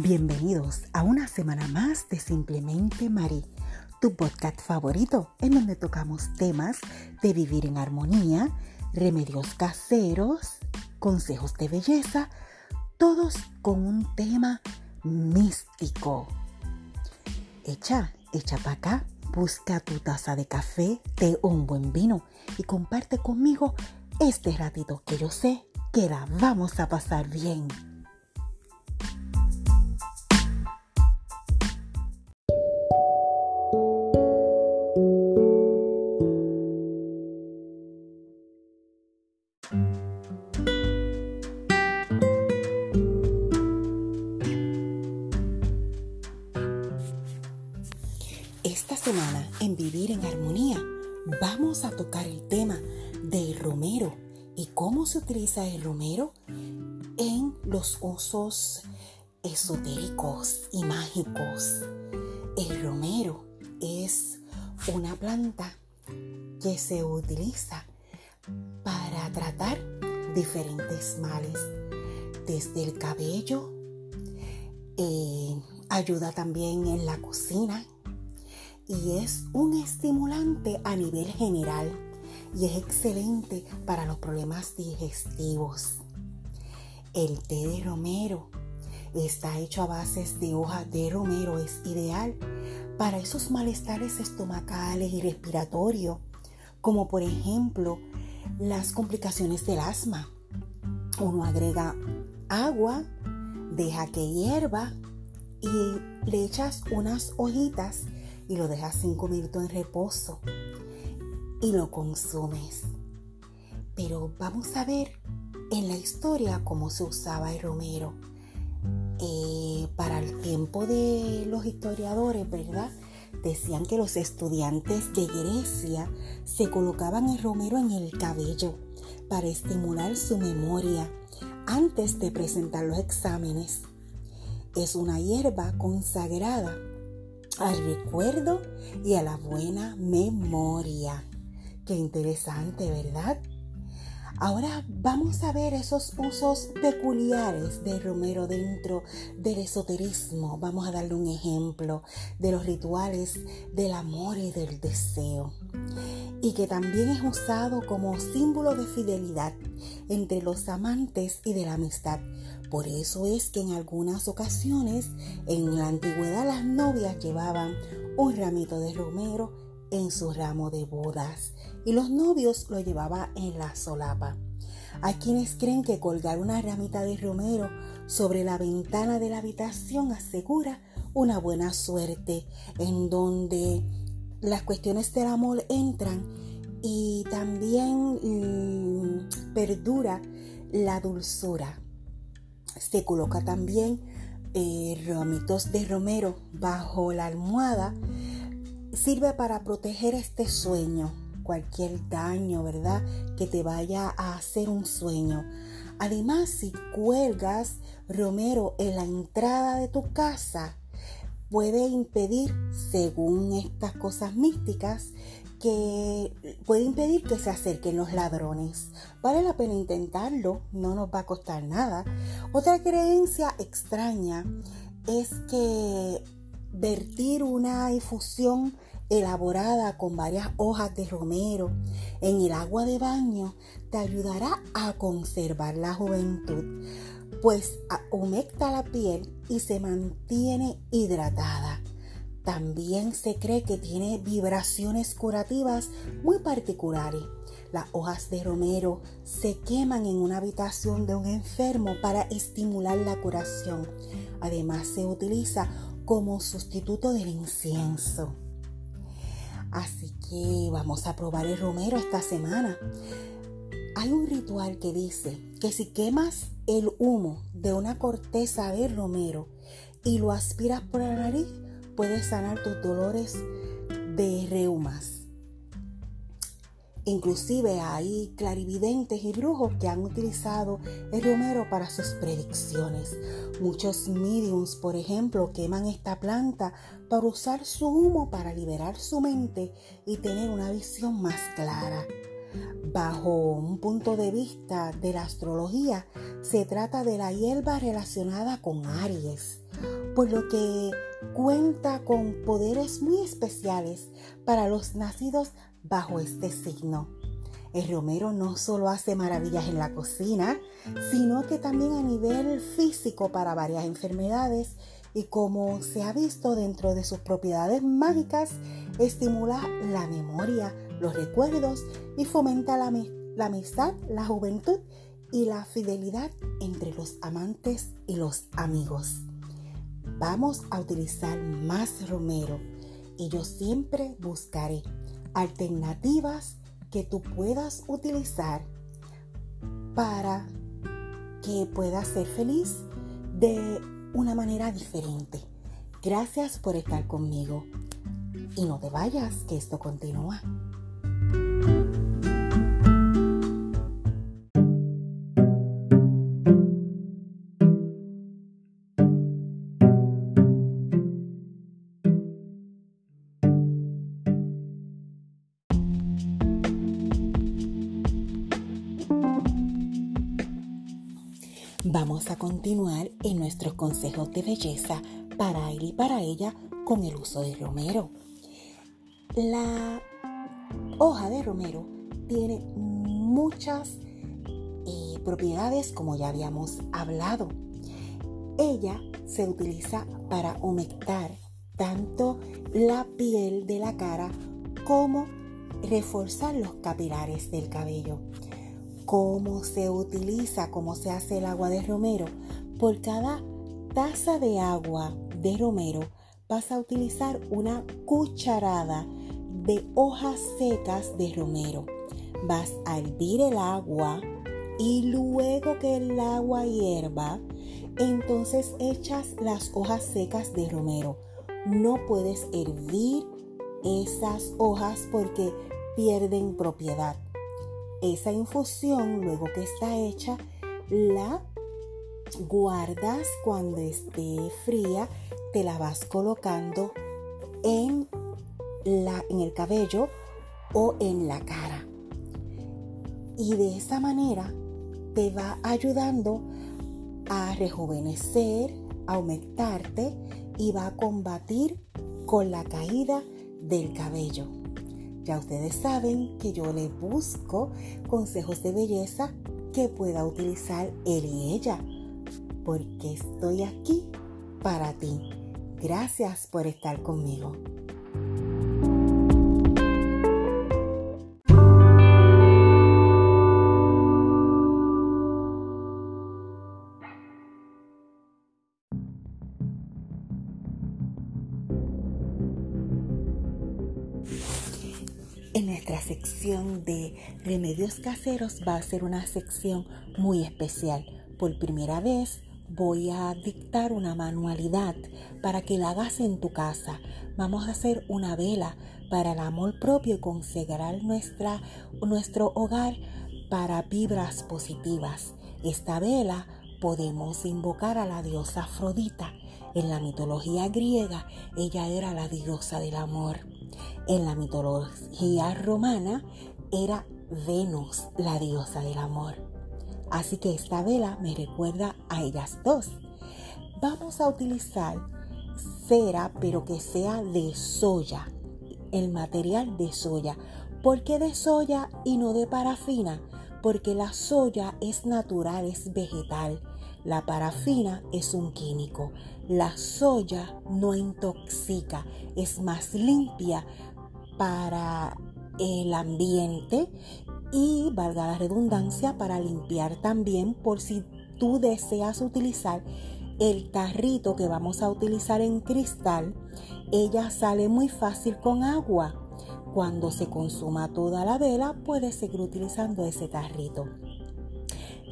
Bienvenidos a una semana más de Simplemente Mari, tu podcast favorito en donde tocamos temas de vivir en armonía, remedios caseros, consejos de belleza, todos con un tema místico. Echa, echa para acá, busca tu taza de café, té o un buen vino y comparte conmigo este ratito que yo sé que la vamos a pasar bien. Esta semana en Vivir en Armonía vamos a tocar el tema del romero y cómo se utiliza el romero en los usos esotéricos y mágicos. El romero es una planta que se utiliza para tratar diferentes males, desde el cabello, eh, ayuda también en la cocina, y es un estimulante a nivel general y es excelente para los problemas digestivos. El té de romero está hecho a bases de hoja de romero, es ideal para esos malestares estomacales y respiratorios, como por ejemplo las complicaciones del asma. Uno agrega agua, deja que hierva y le echas unas hojitas y lo dejas cinco minutos en reposo y lo consumes. Pero vamos a ver en la historia cómo se usaba el romero. Eh, para el tiempo de los historiadores, ¿verdad? Decían que los estudiantes de Grecia se colocaban el romero en el cabello para estimular su memoria antes de presentar los exámenes. Es una hierba consagrada al recuerdo y a la buena memoria. Qué interesante, ¿verdad? Ahora vamos a ver esos usos peculiares de romero dentro del esoterismo. Vamos a darle un ejemplo de los rituales del amor y del deseo. Y que también es usado como símbolo de fidelidad entre los amantes y de la amistad. Por eso es que en algunas ocasiones en la antigüedad las novias llevaban un ramito de romero en su ramo de bodas y los novios lo llevaban en la solapa. Hay quienes creen que colgar una ramita de romero sobre la ventana de la habitación asegura una buena suerte en donde las cuestiones del amor entran y también mm, perdura la dulzura. Se coloca también eh, ramitos de romero bajo la almohada. Sirve para proteger este sueño, cualquier daño, ¿verdad? Que te vaya a hacer un sueño. Además, si cuelgas romero en la entrada de tu casa, puede impedir, según estas cosas místicas, que puede impedir que se acerquen los ladrones. Vale la pena intentarlo, no nos va a costar nada. Otra creencia extraña es que vertir una infusión elaborada con varias hojas de romero en el agua de baño te ayudará a conservar la juventud, pues humecta la piel y se mantiene hidratada. También se cree que tiene vibraciones curativas muy particulares. Las hojas de romero se queman en una habitación de un enfermo para estimular la curación. Además se utiliza como sustituto del incienso. Así que vamos a probar el romero esta semana. Hay un ritual que dice que si quemas el humo de una corteza de romero y lo aspiras por la nariz, puede sanar tus dolores de reumas. Inclusive hay clarividentes y brujos que han utilizado el romero para sus predicciones. Muchos mediums, por ejemplo, queman esta planta para usar su humo para liberar su mente y tener una visión más clara. Bajo un punto de vista de la astrología, se trata de la hierba relacionada con Aries, por lo que cuenta con poderes muy especiales para los nacidos bajo este signo. El romero no solo hace maravillas en la cocina, sino que también a nivel físico para varias enfermedades y como se ha visto dentro de sus propiedades mágicas, estimula la memoria, los recuerdos y fomenta la, amistad, la juventud y la fidelidad entre los amantes y los amigos. Vamos a utilizar más romero y yo siempre buscaré alternativas que tú puedas utilizar para que puedas ser feliz de una manera diferente. Gracias por estar conmigo y no te vayas, que esto continúa. Vamos a continuar en nuestros consejos de belleza para él y para ella con el uso de romero. La hoja de romero tiene muchas eh, propiedades como ya habíamos hablado. Ella se utiliza para humectar tanto la piel de la cara como reforzar los capilares del cabello cómo se utiliza, cómo se hace el agua de romero. Por cada taza de agua de romero vas a utilizar una cucharada de hojas secas de romero. Vas a hervir el agua y luego que el agua hierva, entonces echas las hojas secas de romero. No puedes hervir esas hojas porque pierden propiedad. Esa infusión, luego que está hecha, la guardas cuando esté fría, te la vas colocando en, la, en el cabello o en la cara. Y de esa manera te va ayudando a rejuvenecer, a aumentarte y va a combatir con la caída del cabello. Ya ustedes saben que yo les busco consejos de belleza que pueda utilizar él y ella, porque estoy aquí para ti. Gracias por estar conmigo. Remedios caseros va a ser una sección muy especial. Por primera vez voy a dictar una manualidad para que la hagas en tu casa. Vamos a hacer una vela para el amor propio y consagrar nuestra, nuestro hogar para vibras positivas. Esta vela podemos invocar a la diosa Afrodita. En la mitología griega, ella era la diosa del amor. En la mitología romana era Venus, la diosa del amor. Así que esta vela me recuerda a ellas dos. Vamos a utilizar cera, pero que sea de soya, el material de soya. ¿Por qué de soya y no de parafina? Porque la soya es natural, es vegetal. La parafina es un químico. La soya no intoxica, es más limpia para el ambiente y, valga la redundancia, para limpiar también por si tú deseas utilizar el tarrito que vamos a utilizar en cristal, ella sale muy fácil con agua. Cuando se consuma toda la vela, puedes seguir utilizando ese tarrito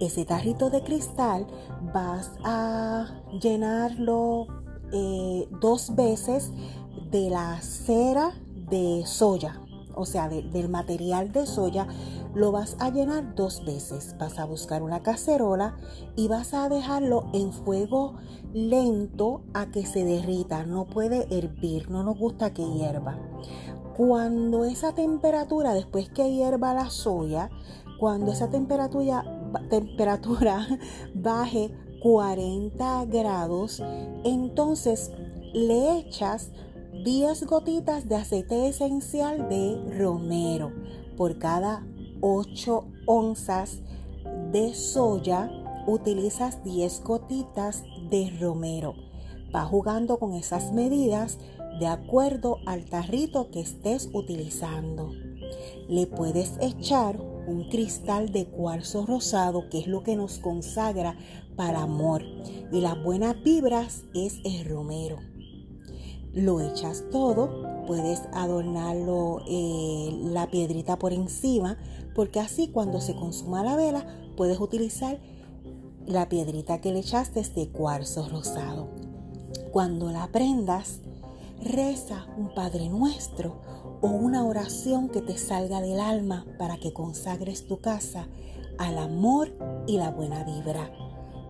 ese tarrito de cristal vas a llenarlo eh, dos veces de la cera de soya, o sea, del material de soya, lo vas a llenar dos veces. Vas a buscar una cacerola y vas a dejarlo en fuego lento a que se derrita. No puede hervir, no nos gusta que hierva. Cuando esa temperatura, después que hierva la soya, cuando esa temperatura, temperatura baje 40 grados, entonces le echas 10 gotitas de aceite esencial de romero por cada 8 onzas de soya utilizas 10 gotitas de romero. Va jugando con esas medidas de acuerdo al tarrito que estés utilizando. Le puedes echar un cristal de cuarzo rosado, que es lo que nos consagra para amor. Y las buenas vibras es el romero. Lo echas todo, puedes adornarlo eh, la piedrita por encima, porque así cuando se consuma la vela puedes utilizar la piedrita que le echaste de cuarzo rosado. Cuando la prendas, reza un Padre Nuestro o una oración que te salga del alma para que consagres tu casa al amor y la buena vibra.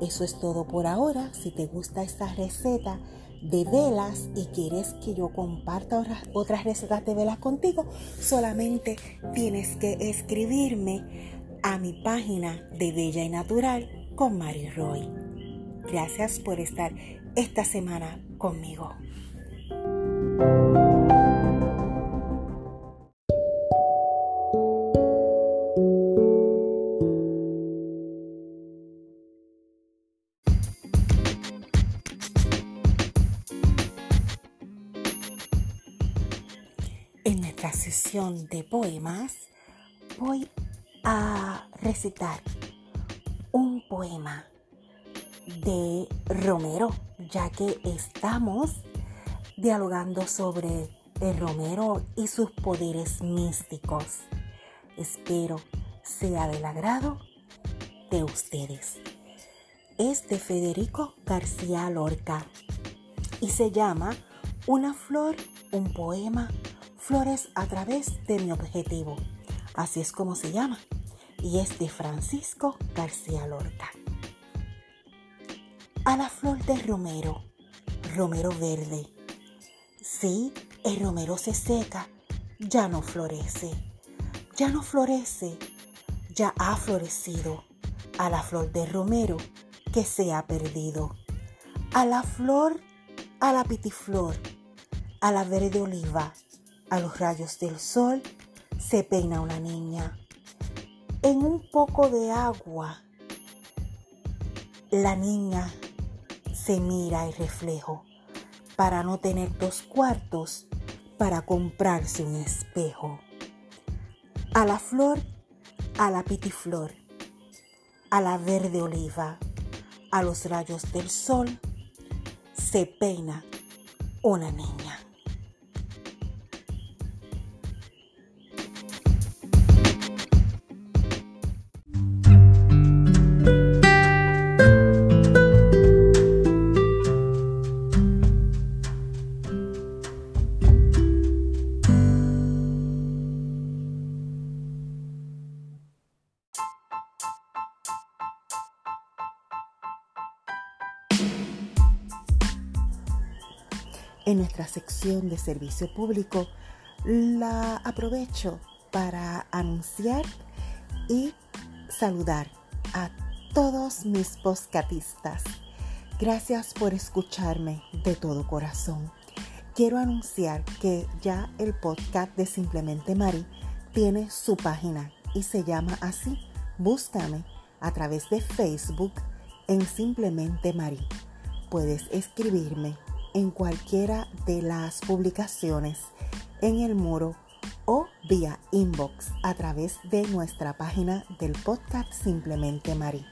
Eso es todo por ahora. Si te gusta esta receta de velas y quieres que yo comparta otras recetas de velas contigo, solamente tienes que escribirme a mi página de Bella y Natural con Mari Roy. Gracias por estar esta semana conmigo. Nuestra sesión de poemas voy a recitar un poema de Romero, ya que estamos dialogando sobre el Romero y sus poderes místicos. Espero sea del agrado de ustedes. Es de Federico García Lorca y se llama Una flor, un poema, flores a través de mi objetivo. Así es como se llama. Y es de Francisco García Lorca. A la flor de romero, romero verde. Sí, el romero se seca, ya no florece. Ya no florece, ya ha florecido. A la flor de romero que se ha perdido. A la flor, a la pitiflor, a la verde oliva, a los rayos del sol se peina una niña. En un poco de agua, la niña se mira el reflejo para no tener dos cuartos para comprarse un espejo. A la flor, a la pitiflor, a la verde oliva, a los rayos del sol, se peina una niña. Sección de servicio público la aprovecho para anunciar y saludar a todos mis postcatistas. Gracias por escucharme de todo corazón. Quiero anunciar que ya el podcast de Simplemente Mari tiene su página y se llama así. Búscame a través de Facebook en Simplemente Mari. Puedes escribirme en cualquiera de las publicaciones en el muro o vía inbox a través de nuestra página del podcast Simplemente Mari.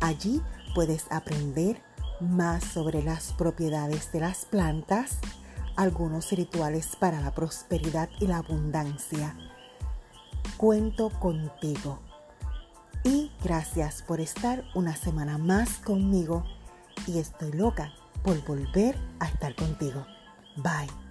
Allí puedes aprender más sobre las propiedades de las plantas, algunos rituales para la prosperidad y la abundancia. Cuento contigo. Y gracias por estar una semana más conmigo y estoy loca por volver a estar contigo. Bye.